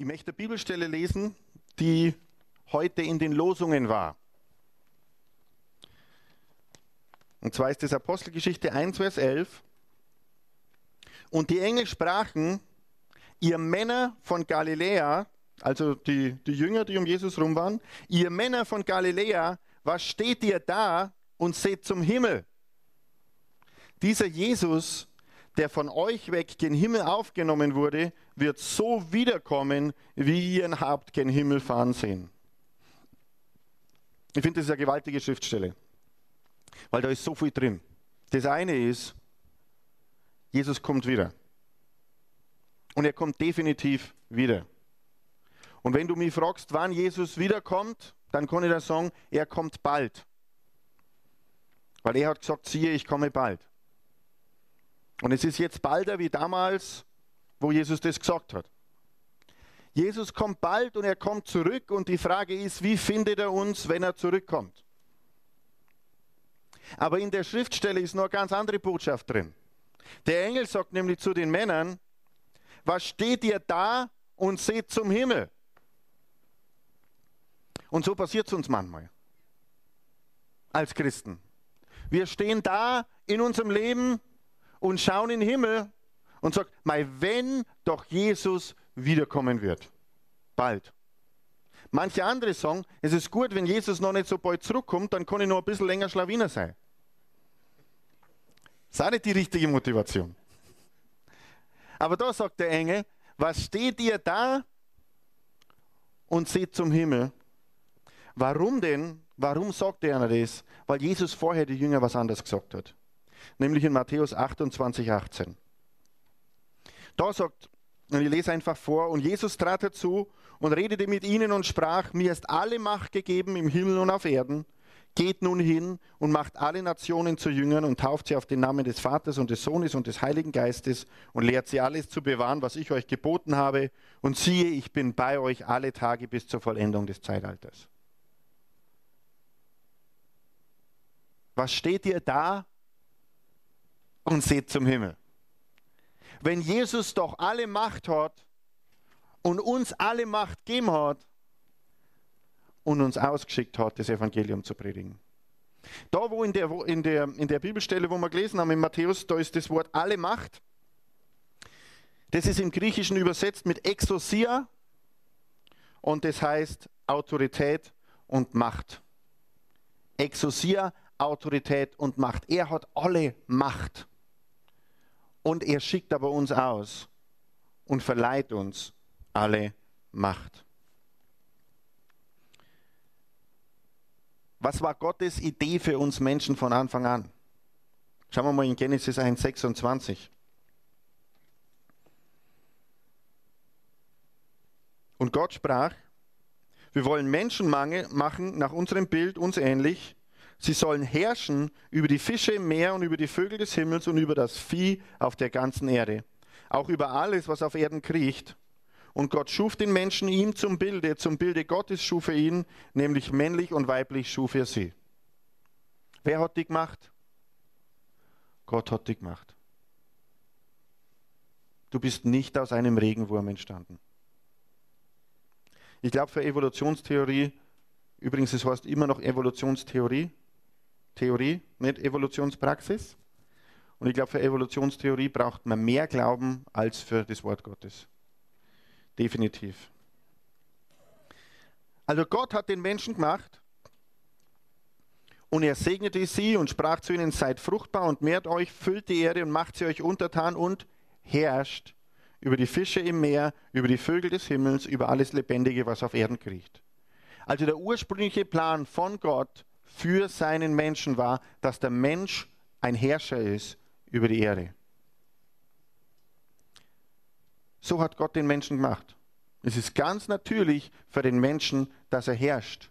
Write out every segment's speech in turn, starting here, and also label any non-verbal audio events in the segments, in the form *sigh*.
Ich möchte eine Bibelstelle lesen, die heute in den Losungen war. Und zwar ist das Apostelgeschichte 1, Vers 11. Und die Engel sprachen, ihr Männer von Galiläa, also die, die Jünger, die um Jesus rum waren, ihr Männer von Galiläa, was steht ihr da und seht zum Himmel? Dieser Jesus, der von euch weg gen Himmel aufgenommen wurde, wird so wiederkommen, wie ihr ihn habt gen Himmel fahren sehen. Ich finde, das ist eine gewaltige Schriftstelle, weil da ist so viel drin. Das eine ist, Jesus kommt wieder. Und er kommt definitiv wieder. Und wenn du mich fragst, wann Jesus wiederkommt, dann kann ich dir sagen, er kommt bald. Weil er hat gesagt, siehe, ich komme bald. Und es ist jetzt balder wie damals, wo Jesus das gesagt hat. Jesus kommt bald und er kommt zurück und die Frage ist, wie findet er uns, wenn er zurückkommt? Aber in der Schriftstelle ist noch eine ganz andere Botschaft drin. Der Engel sagt nämlich zu den Männern, was steht ihr da und seht zum Himmel? Und so passiert es uns manchmal als Christen. Wir stehen da in unserem Leben und schauen in den Himmel und sagen, mal wenn doch Jesus wiederkommen wird. Bald. Manche andere sagen, es ist gut, wenn Jesus noch nicht so bald zurückkommt, dann kann ich noch ein bisschen länger Schlawiner sein. Das ist auch nicht die richtige Motivation. Aber da sagt der Engel, was steht ihr da und seht zum Himmel? Warum denn? Warum sagt er das? Weil Jesus vorher die Jünger was anderes gesagt hat. Nämlich in Matthäus 28, 18. Da sagt, und ich lese einfach vor, und Jesus trat dazu und redete mit ihnen und sprach, mir ist alle Macht gegeben im Himmel und auf Erden. Geht nun hin und macht alle Nationen zu Jüngern und tauft sie auf den Namen des Vaters und des Sohnes und des Heiligen Geistes und lehrt sie alles zu bewahren, was ich euch geboten habe. Und siehe, ich bin bei euch alle Tage bis zur Vollendung des Zeitalters. Was steht ihr da und seht zum Himmel? Wenn Jesus doch alle Macht hat und uns alle Macht gegeben hat, und uns ausgeschickt hat, das Evangelium zu predigen. Da, wo in der, in, der, in der Bibelstelle, wo wir gelesen haben, in Matthäus, da ist das Wort alle Macht. Das ist im Griechischen übersetzt mit Exosia und das heißt Autorität und Macht. Exosia, Autorität und Macht. Er hat alle Macht. Und er schickt aber uns aus und verleiht uns alle Macht. Was war Gottes Idee für uns Menschen von Anfang an? Schauen wir mal in Genesis 1, 26. Und Gott sprach, wir wollen Menschen machen nach unserem Bild uns ähnlich. Sie sollen herrschen über die Fische im Meer und über die Vögel des Himmels und über das Vieh auf der ganzen Erde. Auch über alles, was auf Erden kriecht. Und Gott schuf den Menschen ihm zum Bilde, zum Bilde Gottes schuf er ihn, nämlich männlich und weiblich schuf er sie. Wer hat die gemacht? Gott hat die gemacht. Du bist nicht aus einem Regenwurm entstanden. Ich glaube für Evolutionstheorie, übrigens es heißt immer noch Evolutionstheorie, Theorie, nicht Evolutionspraxis. Und ich glaube für Evolutionstheorie braucht man mehr Glauben als für das Wort Gottes. Definitiv. Also Gott hat den Menschen gemacht und er segnete sie und sprach zu ihnen, seid fruchtbar und mehrt euch, füllt die Erde und macht sie euch untertan und herrscht über die Fische im Meer, über die Vögel des Himmels, über alles Lebendige, was auf Erden kriecht. Also der ursprüngliche Plan von Gott für seinen Menschen war, dass der Mensch ein Herrscher ist über die Erde. So hat Gott den Menschen gemacht. Es ist ganz natürlich für den Menschen, dass er herrscht.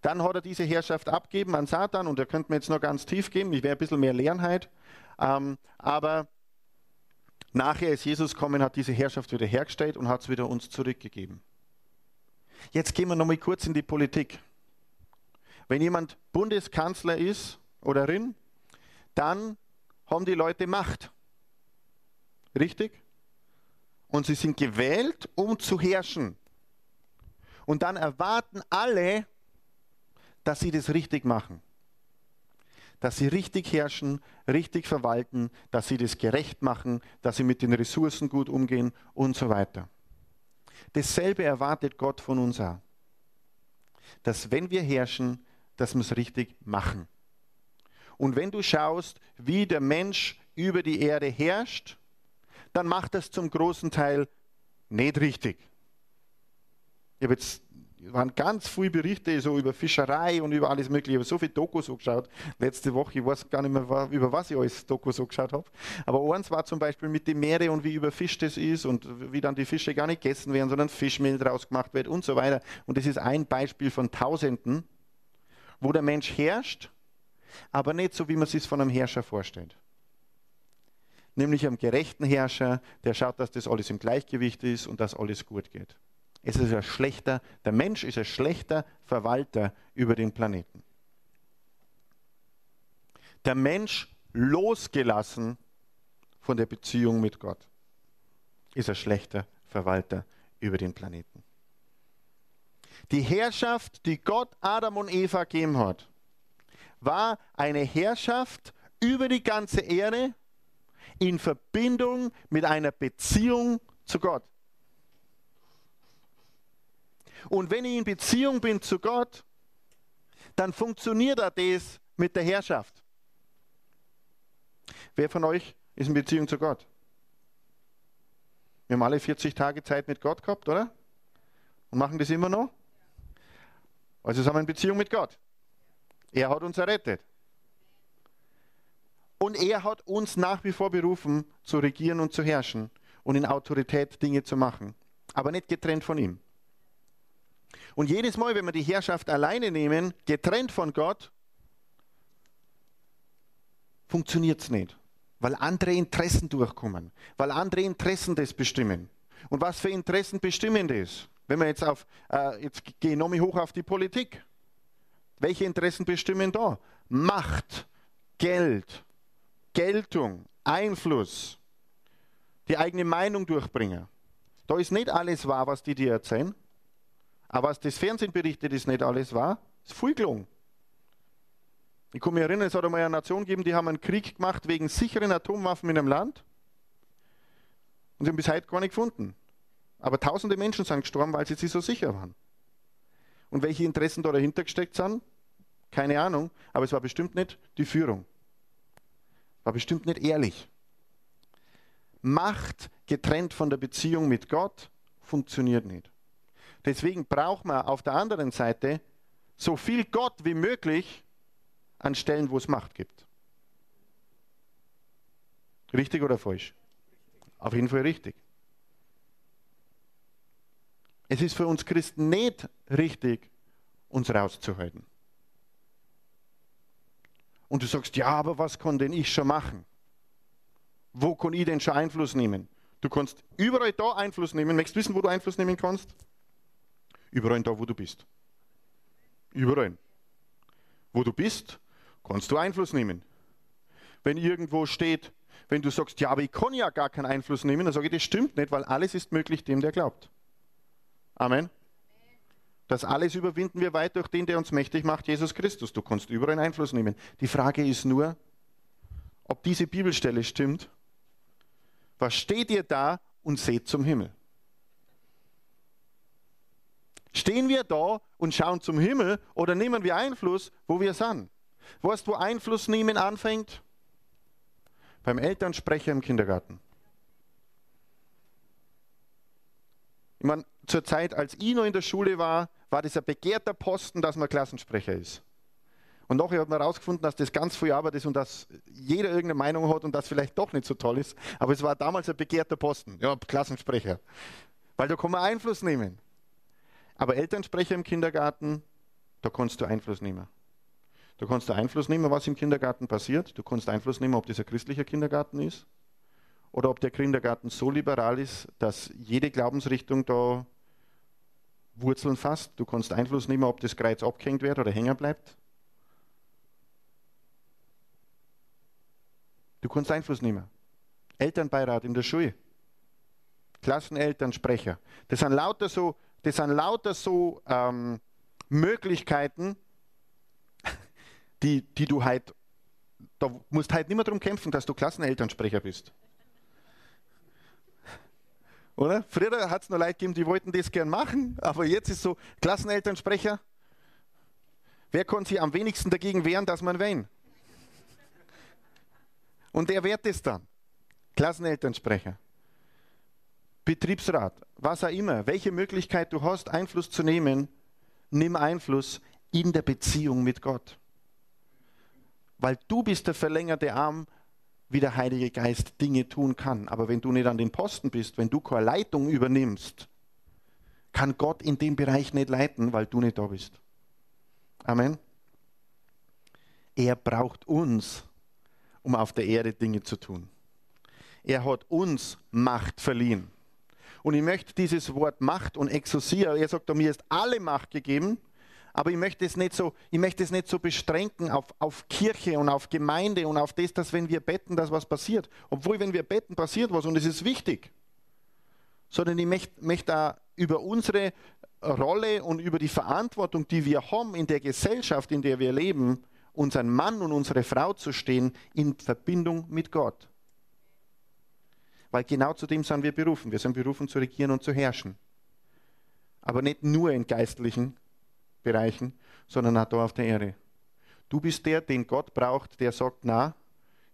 Dann hat er diese Herrschaft abgeben an Satan und er könnte mir jetzt noch ganz tief gehen, ich wäre ein bisschen mehr Lernheit. Ähm, aber nachher ist Jesus gekommen, hat diese Herrschaft wieder hergestellt und hat es wieder uns zurückgegeben. Jetzt gehen wir noch mal kurz in die Politik. Wenn jemand Bundeskanzler ist oder rin, dann haben die Leute Macht. Richtig? und sie sind gewählt, um zu herrschen. Und dann erwarten alle, dass sie das richtig machen. Dass sie richtig herrschen, richtig verwalten, dass sie das gerecht machen, dass sie mit den Ressourcen gut umgehen und so weiter. Dasselbe erwartet Gott von uns auch. Dass wenn wir herrschen, dass wir es richtig machen. Und wenn du schaust, wie der Mensch über die Erde herrscht, dann macht das zum großen Teil nicht richtig. Ich habe jetzt waren ganz viele Berichte so über Fischerei und über alles Mögliche. Ich habe so viele Dokus so geschaut. Letzte Woche, ich weiß gar nicht mehr, über was ich alles Dokus so geschaut habe. Aber eins war zum Beispiel mit den Meere und wie überfischt es ist und wie dann die Fische gar nicht gegessen werden, sondern Fischmehl draus gemacht wird und so weiter. Und das ist ein Beispiel von Tausenden, wo der Mensch herrscht, aber nicht so, wie man es sich von einem Herrscher vorstellt nämlich einem gerechten Herrscher, der schaut, dass das alles im Gleichgewicht ist und dass alles gut geht. Es ist ein schlechter, der Mensch ist ein schlechter Verwalter über den Planeten. Der Mensch losgelassen von der Beziehung mit Gott ist ein schlechter Verwalter über den Planeten. Die Herrschaft, die Gott Adam und Eva gegeben hat, war eine Herrschaft über die ganze Erde in Verbindung mit einer Beziehung zu Gott. Und wenn ich in Beziehung bin zu Gott, dann funktioniert das mit der Herrschaft. Wer von euch ist in Beziehung zu Gott? Wir haben alle 40 Tage Zeit mit Gott gehabt, oder? Und machen das immer noch? Also sind wir in Beziehung mit Gott. Er hat uns errettet. Und er hat uns nach wie vor berufen, zu regieren und zu herrschen und in Autorität Dinge zu machen. Aber nicht getrennt von ihm. Und jedes Mal, wenn wir die Herrschaft alleine nehmen, getrennt von Gott, funktioniert es nicht. Weil andere Interessen durchkommen. Weil andere Interessen das bestimmen. Und was für Interessen bestimmen das? Wenn wir jetzt auf, äh, jetzt gehe ich nochmal hoch auf die Politik. Welche Interessen bestimmen da? Macht, Geld, Geltung, Einfluss, die eigene Meinung durchbringen. Da ist nicht alles wahr, was die dir erzählen. Aber was das Fernsehen berichtet, ist nicht alles wahr. Ist viel gelungen. Ich kann mich erinnern, es hat einmal eine Nation gegeben, die haben einen Krieg gemacht wegen sicheren Atomwaffen in einem Land. Und sie haben bis heute gar nicht gefunden. Aber tausende Menschen sind gestorben, weil sie sich so sicher waren. Und welche Interessen da dahinter gesteckt sind, keine Ahnung. Aber es war bestimmt nicht die Führung. War bestimmt nicht ehrlich. Macht getrennt von der Beziehung mit Gott funktioniert nicht. Deswegen braucht man auf der anderen Seite so viel Gott wie möglich an Stellen, wo es Macht gibt. Richtig oder falsch? Auf jeden Fall richtig. Es ist für uns Christen nicht richtig, uns rauszuhalten. Und du sagst, ja, aber was kann denn ich schon machen? Wo kann ich denn schon Einfluss nehmen? Du kannst überall da Einfluss nehmen. Möchtest du wissen, wo du Einfluss nehmen kannst? Überall da, wo du bist. Überall. Wo du bist, kannst du Einfluss nehmen. Wenn irgendwo steht, wenn du sagst, ja, aber ich kann ja gar keinen Einfluss nehmen, dann sage ich, das stimmt nicht, weil alles ist möglich dem, der glaubt. Amen. Das alles überwinden wir weit durch den, der uns mächtig macht, Jesus Christus. Du kannst überall Einfluss nehmen. Die Frage ist nur, ob diese Bibelstelle stimmt. Was steht ihr da und seht zum Himmel? Stehen wir da und schauen zum Himmel oder nehmen wir Einfluss, wo wir sind? Weißt du, wo Einfluss nehmen anfängt? Beim Elternsprecher im Kindergarten. Ich meine, zur Zeit, als ich noch in der Schule war, war das ein begehrter Posten, dass man Klassensprecher ist. Und nachher hat man herausgefunden, dass das ganz viel Arbeit ist und dass jeder irgendeine Meinung hat und das vielleicht doch nicht so toll ist. Aber es war damals ein begehrter Posten, ja, Klassensprecher. Weil da kann man Einfluss nehmen. Aber Elternsprecher im Kindergarten, da kannst du Einfluss nehmen. Da kannst du Einfluss nehmen, was im Kindergarten passiert. Du kannst Einfluss nehmen, ob das ein christlicher Kindergarten ist oder ob der Kindergarten so liberal ist, dass jede Glaubensrichtung da Wurzeln fasst. Du kannst Einfluss nehmen, ob das Kreuz abgehängt wird oder hängen bleibt. Du kannst Einfluss nehmen. Elternbeirat in der Schule. Klassenelternsprecher. Das sind lauter so, das sind lauter so ähm, Möglichkeiten, *laughs* die, die du halt, da musst halt nicht mehr darum kämpfen, dass du Klassenelternsprecher bist. Oder? Früher hat es nur Leute gegeben, die wollten das gern machen, aber jetzt ist so Klassenelternsprecher. Wer konnte sich am wenigsten dagegen wehren, dass man wen? Und der wehrt es dann. Klassenelternsprecher. Betriebsrat, was auch immer, welche Möglichkeit du hast, Einfluss zu nehmen, nimm Einfluss in der Beziehung mit Gott. Weil du bist der verlängerte Arm, wie der Heilige Geist Dinge tun kann. Aber wenn du nicht an den Posten bist, wenn du keine Leitung übernimmst, kann Gott in dem Bereich nicht leiten, weil du nicht da bist. Amen. Er braucht uns, um auf der Erde Dinge zu tun. Er hat uns Macht verliehen. Und ich möchte dieses Wort Macht und Exousia, er sagt, mir ist alle Macht gegeben, aber ich möchte es nicht so, ich möchte es nicht so beschränken auf, auf Kirche und auf Gemeinde und auf das, dass wenn wir betten, dass was passiert. Obwohl, wenn wir betten, passiert was und es ist wichtig. Sondern ich möchte, möchte da über unsere Rolle und über die Verantwortung, die wir haben in der Gesellschaft, in der wir leben, unseren Mann und unsere Frau zu stehen in Verbindung mit Gott. Weil genau zu dem sind wir berufen. Wir sind berufen zu regieren und zu herrschen. Aber nicht nur in geistlichen Bereichen, sondern auch da auf der Erde. Du bist der, den Gott braucht, der sagt, na,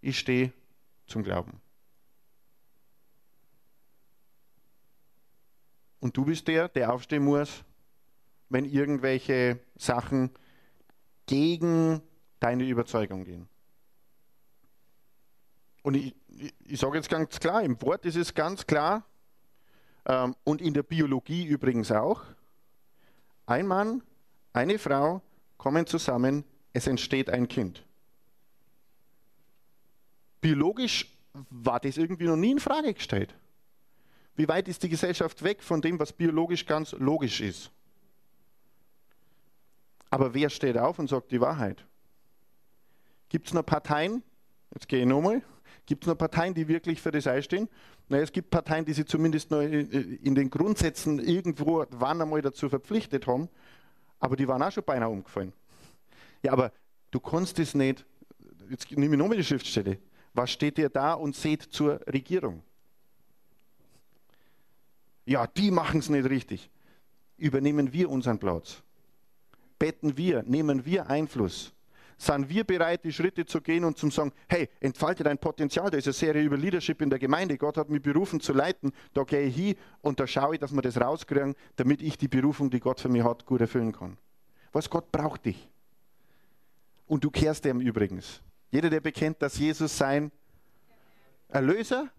ich stehe zum Glauben. Und du bist der, der aufstehen muss, wenn irgendwelche Sachen gegen deine Überzeugung gehen. Und ich, ich, ich sage jetzt ganz klar, im Wort ist es ganz klar, ähm, und in der Biologie übrigens auch, ein Mann eine Frau kommen zusammen, es entsteht ein Kind. Biologisch war das irgendwie noch nie in Frage gestellt. Wie weit ist die Gesellschaft weg von dem, was biologisch ganz logisch ist? Aber wer steht auf und sagt die Wahrheit? Gibt es noch Parteien, jetzt gehe ich nochmal, gibt es noch Parteien, die wirklich für das einstehen? Na, es gibt Parteien, die sich zumindest noch in den Grundsätzen irgendwo wann einmal dazu verpflichtet haben, aber die waren auch schon beinahe umgefallen. Ja, aber du kannst es nicht, jetzt nehme ich nochmal die Schriftstelle, was steht dir da und seht zur Regierung? Ja, die machen es nicht richtig. Übernehmen wir unseren Platz? Betten wir, nehmen wir Einfluss? Sind wir bereit, die Schritte zu gehen und zu sagen, hey, entfalte dein Potenzial, da ist eine Serie über Leadership in der Gemeinde, Gott hat mich berufen zu leiten, da gehe ich hin und da schaue ich, dass wir das rauskriegen, damit ich die Berufung, die Gott für mich hat, gut erfüllen kann. Was Gott braucht dich. Und du kehrst dem übrigens. Jeder, der bekennt, dass Jesus sein Erlöser,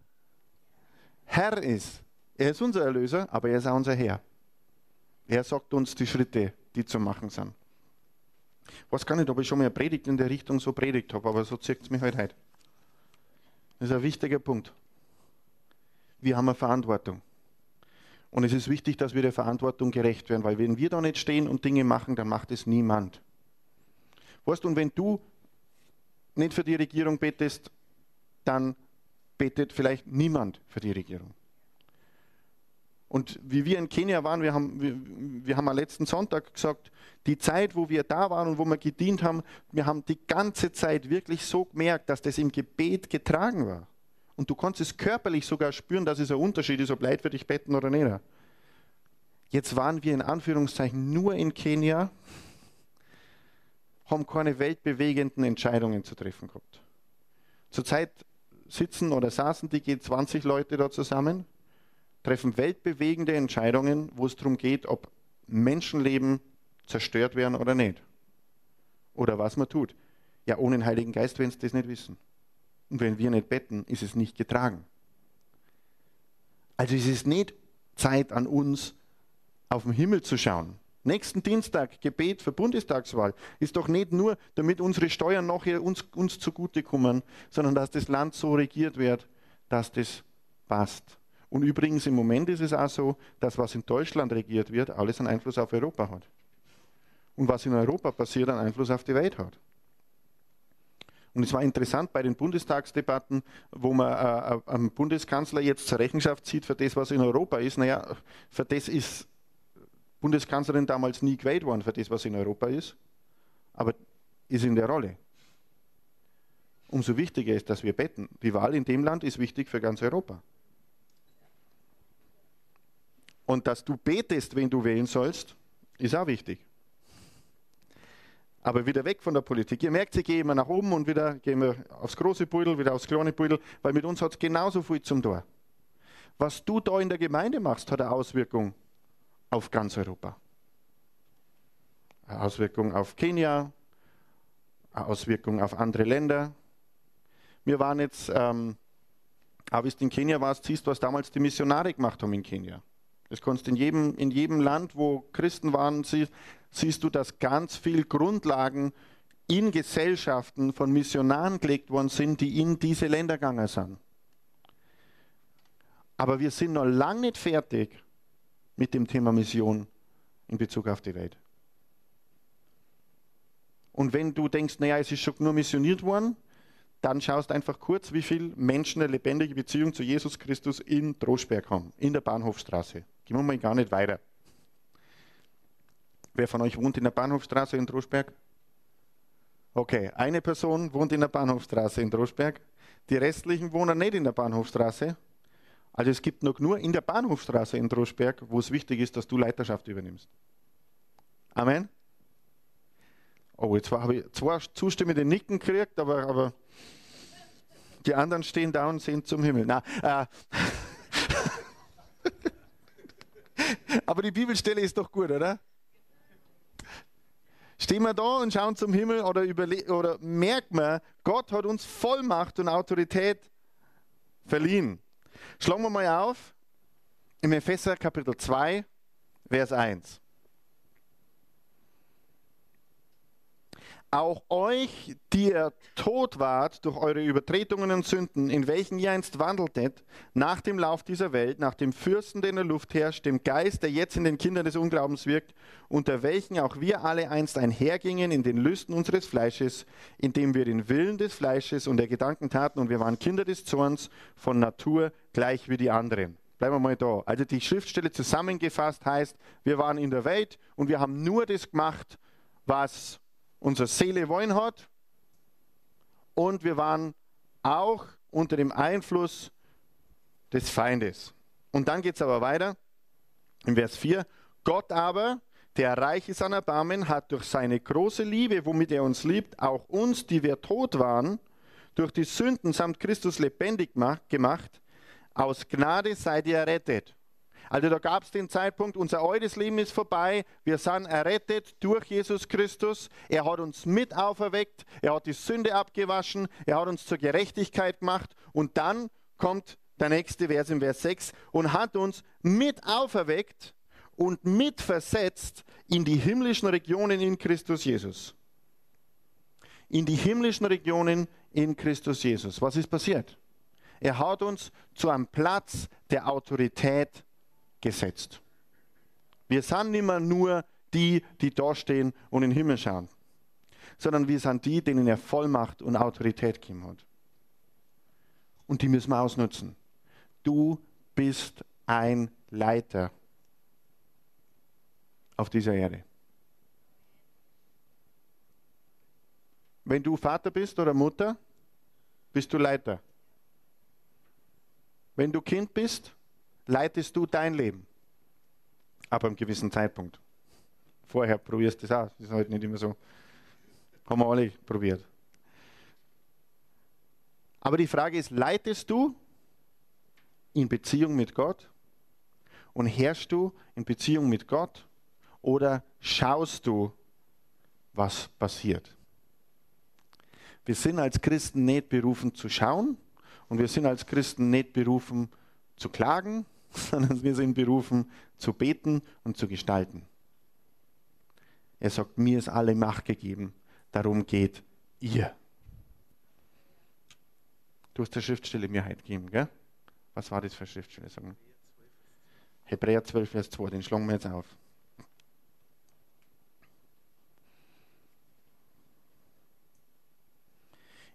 Herr ist. Er ist unser Erlöser, aber er ist auch unser Herr. Er sagt uns die Schritte, die zu machen sind. Weiß gar nicht, ob ich schon mal Predigt in der Richtung so predigt habe, aber so zieht es mich halt heute. Das ist ein wichtiger Punkt. Wir haben eine Verantwortung. Und es ist wichtig, dass wir der Verantwortung gerecht werden, weil wenn wir da nicht stehen und Dinge machen, dann macht es niemand. Weißt du, und wenn du nicht für die Regierung betest, dann betet vielleicht niemand für die Regierung. Und wie wir in Kenia waren, wir haben, wir, wir haben am letzten Sonntag gesagt, die Zeit, wo wir da waren und wo wir gedient haben, wir haben die ganze Zeit wirklich so gemerkt, dass das im Gebet getragen war. Und du konntest es körperlich sogar spüren, dass es ein Unterschied ist, ob Leid für dich betten oder nicht. Jetzt waren wir in Anführungszeichen nur in Kenia, haben keine weltbewegenden Entscheidungen zu treffen gehabt. Zurzeit sitzen oder saßen die G20 Leute da zusammen treffen weltbewegende Entscheidungen, wo es darum geht, ob Menschenleben zerstört werden oder nicht. Oder was man tut. Ja, ohne den Heiligen Geist werden sie das nicht wissen. Und wenn wir nicht betten, ist es nicht getragen. Also es ist nicht Zeit an uns, auf den Himmel zu schauen. Nächsten Dienstag Gebet für Bundestagswahl ist doch nicht nur, damit unsere Steuern nachher uns, uns zugutekommen, sondern dass das Land so regiert wird, dass das passt. Und übrigens im Moment ist es auch so, dass was in Deutschland regiert wird, alles einen Einfluss auf Europa hat. Und was in Europa passiert, einen Einfluss auf die Welt hat. Und es war interessant bei den Bundestagsdebatten, wo man äh, äh einen Bundeskanzler jetzt zur Rechenschaft zieht für das, was in Europa ist. Naja, für das ist Bundeskanzlerin damals nie gewählt worden, für das, was in Europa ist. Aber ist in der Rolle. Umso wichtiger ist, dass wir beten. Die Wahl in dem Land ist wichtig für ganz Europa. Und dass du betest, wenn du wählen sollst, ist auch wichtig. Aber wieder weg von der Politik. Ihr merkt, sie gehen immer nach oben und wieder gehen wir aufs große Beutel, wieder aufs kleine Beutel, weil mit uns hat es genauso viel zum Tor. Was du da in der Gemeinde machst, hat eine Auswirkung auf ganz Europa. Eine Auswirkung auf Kenia, eine Auswirkung auf andere Länder. Wir waren jetzt, ähm, aber in Kenia war, siehst du, was damals die Missionare gemacht haben in Kenia. Das kannst in jedem, in jedem Land, wo Christen waren, sie, siehst du, dass ganz viele Grundlagen in Gesellschaften von Missionaren gelegt worden sind, die in diese Länder gegangen sind. Aber wir sind noch lange nicht fertig mit dem Thema Mission in Bezug auf die Welt. Und wenn du denkst, naja, es ist schon nur missioniert worden, dann schaust einfach kurz, wie viele Menschen eine lebendige Beziehung zu Jesus Christus in Droschberg haben, in der Bahnhofstraße. Gehen wir mal gar nicht weiter. Wer von euch wohnt in der Bahnhofstraße in Droschberg? Okay, eine Person wohnt in der Bahnhofstraße in Droschberg. Die restlichen wohnen nicht in der Bahnhofstraße. Also es gibt noch nur in der Bahnhofstraße in Droschberg, wo es wichtig ist, dass du Leiterschaft übernimmst. Amen. Oh, jetzt habe ich zwei zustimmende Nicken gekriegt, aber, aber die anderen stehen da und sehen zum Himmel. Na, äh, aber die Bibelstelle ist doch gut, oder? Stehen wir da und schauen zum Himmel oder, oder merken wir, Gott hat uns Vollmacht und Autorität verliehen. Schlagen wir mal auf im Epheser Kapitel 2, Vers 1. auch euch, die ihr tot wart durch eure Übertretungen und Sünden, in welchen ihr einst wandeltet, nach dem Lauf dieser Welt, nach dem Fürsten, der in der Luft herrscht, dem Geist, der jetzt in den Kindern des Unglaubens wirkt, unter welchen auch wir alle einst einhergingen in den Lüsten unseres Fleisches, indem wir den Willen des Fleisches und der Gedanken taten, und wir waren Kinder des Zorns von Natur gleich wie die anderen. Bleiben wir mal da. Also die Schriftstelle zusammengefasst heißt, wir waren in der Welt und wir haben nur das gemacht, was unsere Seele wollen hat. Und wir waren auch unter dem Einfluss des Feindes. Und dann geht es aber weiter im Vers 4. Gott aber, der reich ist an Erbarmen, hat durch seine große Liebe, womit er uns liebt, auch uns, die wir tot waren, durch die Sünden samt Christus lebendig gemacht. Aus Gnade seid ihr errettet. Also da gab es den Zeitpunkt, unser altes Leben ist vorbei, wir sind errettet durch Jesus Christus, er hat uns mit auferweckt, er hat die Sünde abgewaschen, er hat uns zur Gerechtigkeit gemacht und dann kommt der nächste Vers im Vers 6 und hat uns mit auferweckt und mit versetzt in die himmlischen Regionen in Christus Jesus. In die himmlischen Regionen in Christus Jesus. Was ist passiert? Er hat uns zu einem Platz der Autorität gesetzt. Wir sind nicht mehr nur die, die da stehen und in den Himmel schauen, sondern wir sind die, denen er Vollmacht und Autorität gegeben hat. Und die müssen wir ausnutzen. Du bist ein Leiter auf dieser Erde. Wenn du Vater bist oder Mutter, bist du Leiter. Wenn du Kind bist, leitest du dein Leben. Aber einem gewissen Zeitpunkt. Vorher probierst du es aus. Das ist halt nicht immer so. Haben wir alle probiert. Aber die Frage ist, leitest du in Beziehung mit Gott? Und herrschst du in Beziehung mit Gott? Oder schaust du, was passiert? Wir sind als Christen nicht berufen zu schauen und wir sind als Christen nicht berufen zu klagen, *laughs* sondern wir sind berufen zu beten und zu gestalten. Er sagt, mir ist alle Macht gegeben, darum geht ihr. Du hast der Schriftstelle Mehrheit gegeben, gell? Was war das für Schriftstelle? Sagen? Hebräer 12, Vers 2, den schlagen wir jetzt auf.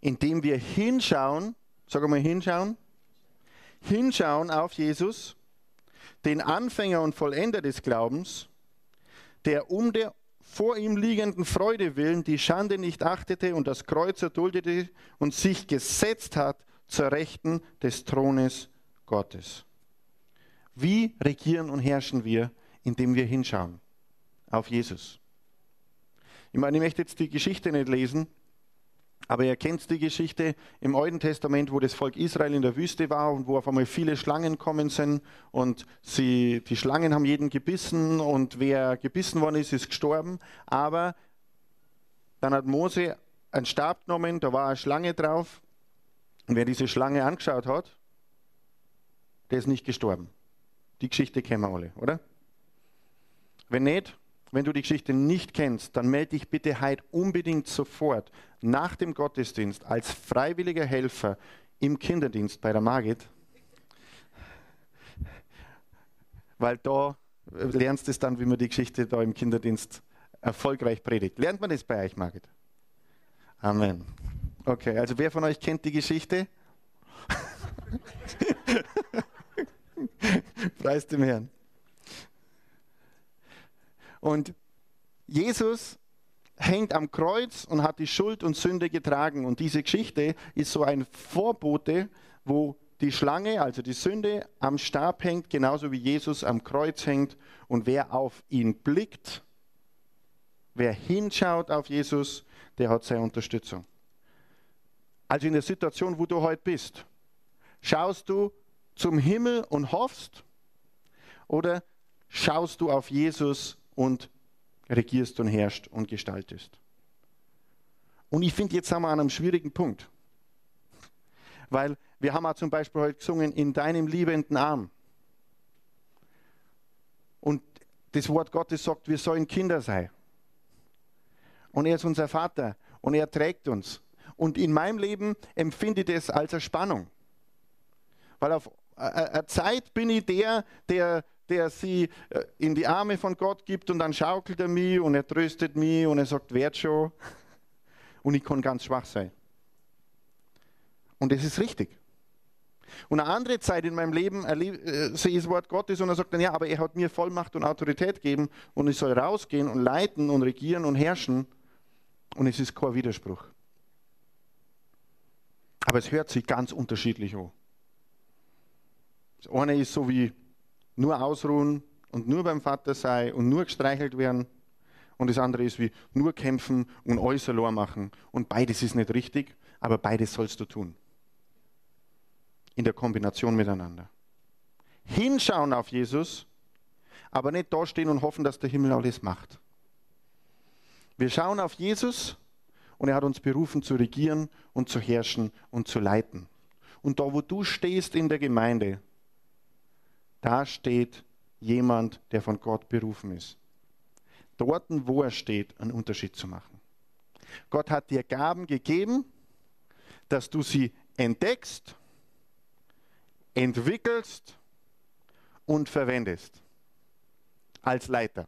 indem wir hinschauen, sag mal hinschauen, hinschauen auf Jesus, den Anfänger und Vollender des Glaubens, der um der vor ihm liegenden Freude willen die Schande nicht achtete und das Kreuz erduldete und sich gesetzt hat zur Rechten des Thrones Gottes. Wie regieren und herrschen wir, indem wir hinschauen auf Jesus? Ich meine, ich möchte jetzt die Geschichte nicht lesen, aber ihr kennt die Geschichte im Alten Testament, wo das Volk Israel in der Wüste war und wo auf einmal viele Schlangen kommen sind und sie, die Schlangen haben jeden gebissen und wer gebissen worden ist, ist gestorben. Aber dann hat Mose einen Stab genommen, da war eine Schlange drauf und wer diese Schlange angeschaut hat, der ist nicht gestorben. Die Geschichte kennen wir alle, oder? Wenn nicht, wenn du die Geschichte nicht kennst, dann melde dich bitte heute unbedingt sofort nach dem Gottesdienst als freiwilliger Helfer im Kinderdienst bei der Margit. Weil da lernst du es dann, wie man die Geschichte da im Kinderdienst erfolgreich predigt. Lernt man das bei euch, Margit? Amen. Okay, also wer von euch kennt die Geschichte? *laughs* Preis dem Herrn. Und Jesus hängt am Kreuz und hat die Schuld und Sünde getragen. Und diese Geschichte ist so ein Vorbote, wo die Schlange, also die Sünde, am Stab hängt, genauso wie Jesus am Kreuz hängt. Und wer auf ihn blickt, wer hinschaut auf Jesus, der hat seine Unterstützung. Also in der Situation, wo du heute bist, schaust du zum Himmel und hoffst oder schaust du auf Jesus und regierst und herrschst und gestaltest. Und ich finde, jetzt sind wir an einem schwierigen Punkt. Weil wir haben ja zum Beispiel heute gesungen, in deinem liebenden Arm. Und das Wort Gottes sagt, wir sollen Kinder sein. Und er ist unser Vater und er trägt uns. Und in meinem Leben empfinde ich das als eine Spannung. Weil auf eine Zeit bin ich der, der der sie äh, in die Arme von Gott gibt und dann schaukelt er mich und er tröstet mich und er sagt, werd schon. Und ich kann ganz schwach sein. Und das ist richtig. Und eine andere Zeit in meinem Leben äh, sehe ich das Wort Gottes und er sagt dann, ja, aber er hat mir Vollmacht und Autorität gegeben und ich soll rausgehen und leiten und regieren und herrschen. Und es ist kein Widerspruch. Aber es hört sich ganz unterschiedlich an. Das eine ist so wie nur ausruhen und nur beim Vater sein und nur gestreichelt werden. Und das andere ist wie nur kämpfen und alles machen. Und beides ist nicht richtig, aber beides sollst du tun. In der Kombination miteinander. Hinschauen auf Jesus, aber nicht dastehen und hoffen, dass der Himmel alles macht. Wir schauen auf Jesus und er hat uns berufen zu regieren und zu herrschen und zu leiten. Und da, wo du stehst in der Gemeinde, da steht jemand, der von Gott berufen ist. Dort, wo er steht, einen Unterschied zu machen. Gott hat dir Gaben gegeben, dass du sie entdeckst, entwickelst und verwendest. Als Leiter.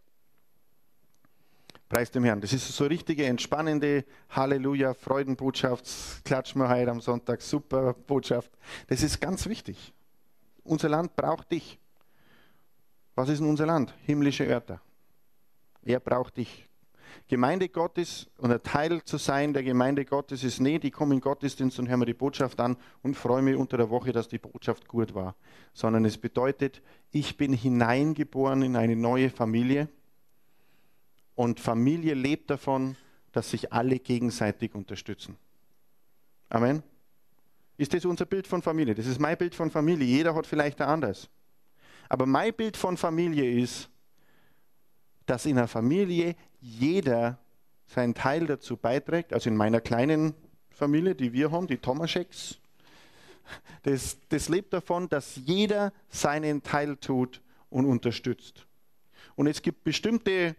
Preis dem Herrn. Das ist so richtige, entspannende Halleluja, Freudenbotschaft. Klatschen wir heute am Sonntag. Super Botschaft. Das ist ganz wichtig. Unser Land braucht dich. Was ist in unser Land? Himmlische Örter. Er braucht dich. Gemeinde Gottes und ein Teil zu sein der Gemeinde Gottes ist nicht, ich komme in Gottesdienst und höre mir die Botschaft an und freue mich unter der Woche, dass die Botschaft gut war. Sondern es bedeutet, ich bin hineingeboren in eine neue Familie und Familie lebt davon, dass sich alle gegenseitig unterstützen. Amen. Ist das unser Bild von Familie? Das ist mein Bild von Familie. Jeder hat vielleicht ein anderes. Aber mein Bild von Familie ist, dass in einer Familie jeder seinen Teil dazu beiträgt. Also in meiner kleinen Familie, die wir haben, die Tomascheks, das, das lebt davon, dass jeder seinen Teil tut und unterstützt. Und es gibt bestimmte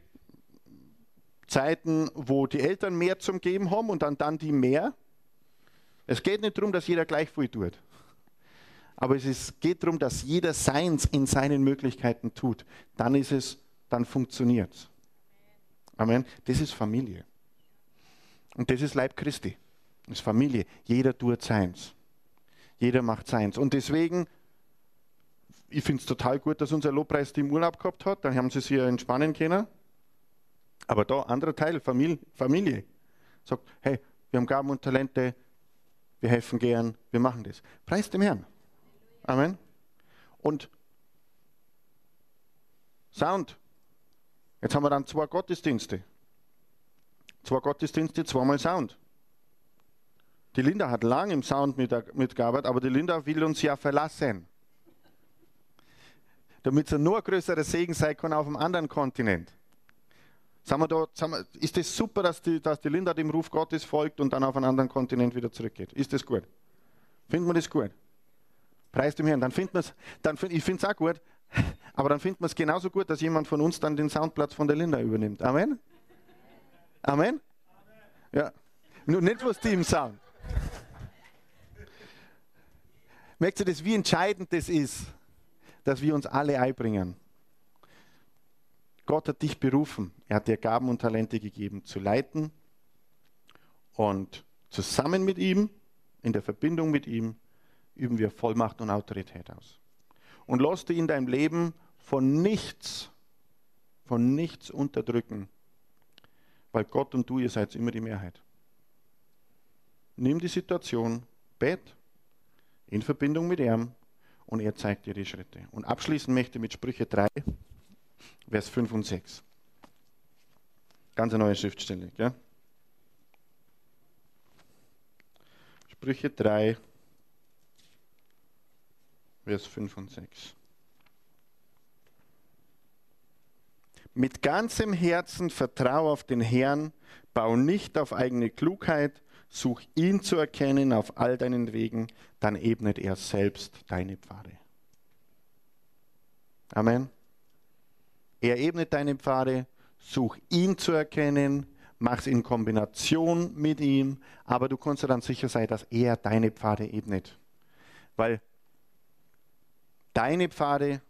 Zeiten, wo die Eltern mehr zum Geben haben und dann, dann die mehr. Es geht nicht darum, dass jeder gleich viel tut aber es geht darum, dass jeder seins in seinen Möglichkeiten tut. Dann ist es, dann funktioniert es. Amen. Das ist Familie. Und das ist Leib Christi. Das ist Familie. Jeder tut seins. Jeder macht seins. Und deswegen, ich finde es total gut, dass unser Lobpreisteam Urlaub gehabt hat. Dann haben sie sich hier entspannen können. Aber da, anderer Teil, Familie. Sagt, hey, wir haben Gaben und Talente, wir helfen gern, wir machen das. Preis dem Herrn. Amen. Und Sound. Jetzt haben wir dann zwei Gottesdienste. Zwei Gottesdienste, zweimal Sound. Die Linda hat lange im Sound mitgearbeitet, aber die Linda will uns ja verlassen. Damit sie nur ein größerer Segen sein kann auf einem anderen Kontinent. Sind wir da, sind wir, ist es das super, dass die, dass die Linda dem Ruf Gottes folgt und dann auf einen anderen Kontinent wieder zurückgeht? Ist das gut? Findet man das gut? Preis dem Herrn. Dann findet man es, dann, ich finde es auch gut, *laughs* aber dann findet man es genauso gut, dass jemand von uns dann den Soundplatz von der Linda übernimmt. Amen? Amen? Ja. Nur nicht was im Sound. Merkt ihr das, wie entscheidend das ist, dass wir uns alle einbringen? Gott hat dich berufen. Er hat dir Gaben und Talente gegeben, zu leiten und zusammen mit ihm, in der Verbindung mit ihm, üben wir Vollmacht und Autorität aus. Und lass dich in deinem Leben von nichts, von nichts unterdrücken, weil Gott und du, ihr seid immer die Mehrheit. Nimm die Situation, bet in Verbindung mit ihm und er zeigt dir die Schritte. Und abschließen möchte mit Sprüche 3, Vers 5 und 6. Ganz eine neue Schriftstelle. Gell? Sprüche 3, Vers 5 und 6. Mit ganzem Herzen vertraue auf den Herrn, bau nicht auf eigene Klugheit, such ihn zu erkennen auf all deinen Wegen, dann ebnet er selbst deine Pfade. Amen. Er ebnet deine Pfade, such ihn zu erkennen, mach es in Kombination mit ihm, aber du kannst dir dann sicher sein, dass er deine Pfade ebnet. Weil deine Pfade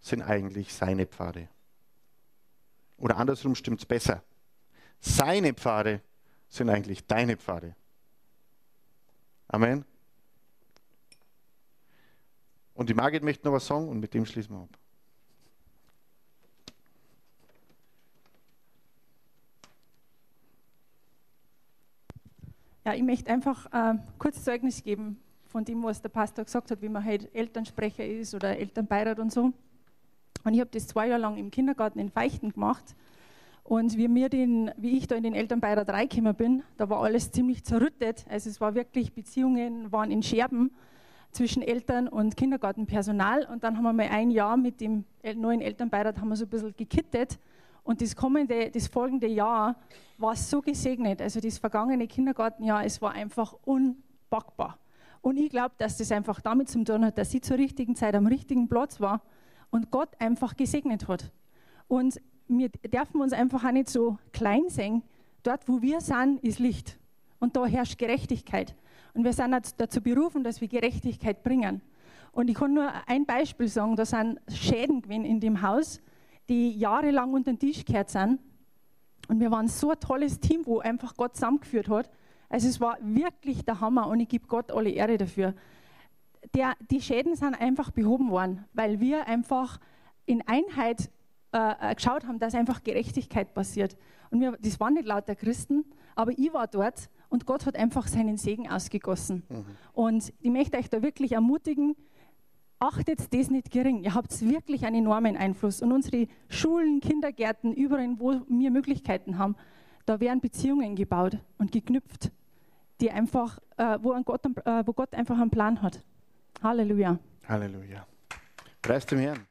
sind eigentlich seine Pfade. Oder andersrum stimmt es besser. Seine Pfade sind eigentlich deine Pfade. Amen. Und die Margit möchte noch was sagen und mit dem schließen wir ab. Ja, ich möchte einfach äh, kurz Zeugnis geben von dem, was der Pastor gesagt hat, wie man halt Elternsprecher ist oder Elternbeirat und so. Und ich habe das zwei Jahre lang im Kindergarten in Feichten gemacht. Und wie, mir den, wie ich da in den Elternbeirat reingekommen bin, da war alles ziemlich zerrüttet. Also es war wirklich, Beziehungen waren in Scherben zwischen Eltern und Kindergartenpersonal. Und dann haben wir mal ein Jahr mit dem neuen Elternbeirat haben wir so ein bisschen gekittet. Und das kommende, das folgende Jahr war so gesegnet. Also das vergangene Kindergartenjahr, es war einfach unpackbar. Und ich glaube, dass das einfach damit zu tun hat, dass sie zur richtigen Zeit am richtigen Platz war und Gott einfach gesegnet hat. Und wir dürfen uns einfach auch nicht so klein sehen. Dort, wo wir sind, ist Licht. Und da herrscht Gerechtigkeit. Und wir sind dazu berufen, dass wir Gerechtigkeit bringen. Und ich kann nur ein Beispiel sagen: Da sind Schäden gewesen in dem Haus, die jahrelang unter den Tisch gekehrt sind. Und wir waren so ein tolles Team, wo einfach Gott zusammengeführt hat. Also, es war wirklich der Hammer und ich gebe Gott alle Ehre dafür. Der, die Schäden sind einfach behoben worden, weil wir einfach in Einheit äh, äh, geschaut haben, dass einfach Gerechtigkeit passiert. Und wir, das waren nicht lauter Christen, aber ich war dort und Gott hat einfach seinen Segen ausgegossen. Mhm. Und ich möchte euch da wirklich ermutigen, achtet das nicht gering. Ihr habt wirklich einen enormen Einfluss. Und unsere Schulen, Kindergärten, überall, wo wir Möglichkeiten haben, da werden Beziehungen gebaut und geknüpft, die einfach, äh, wo, Gott, äh, wo Gott einfach einen Plan hat. Halleluja. Halleluja. Preis dem Herrn.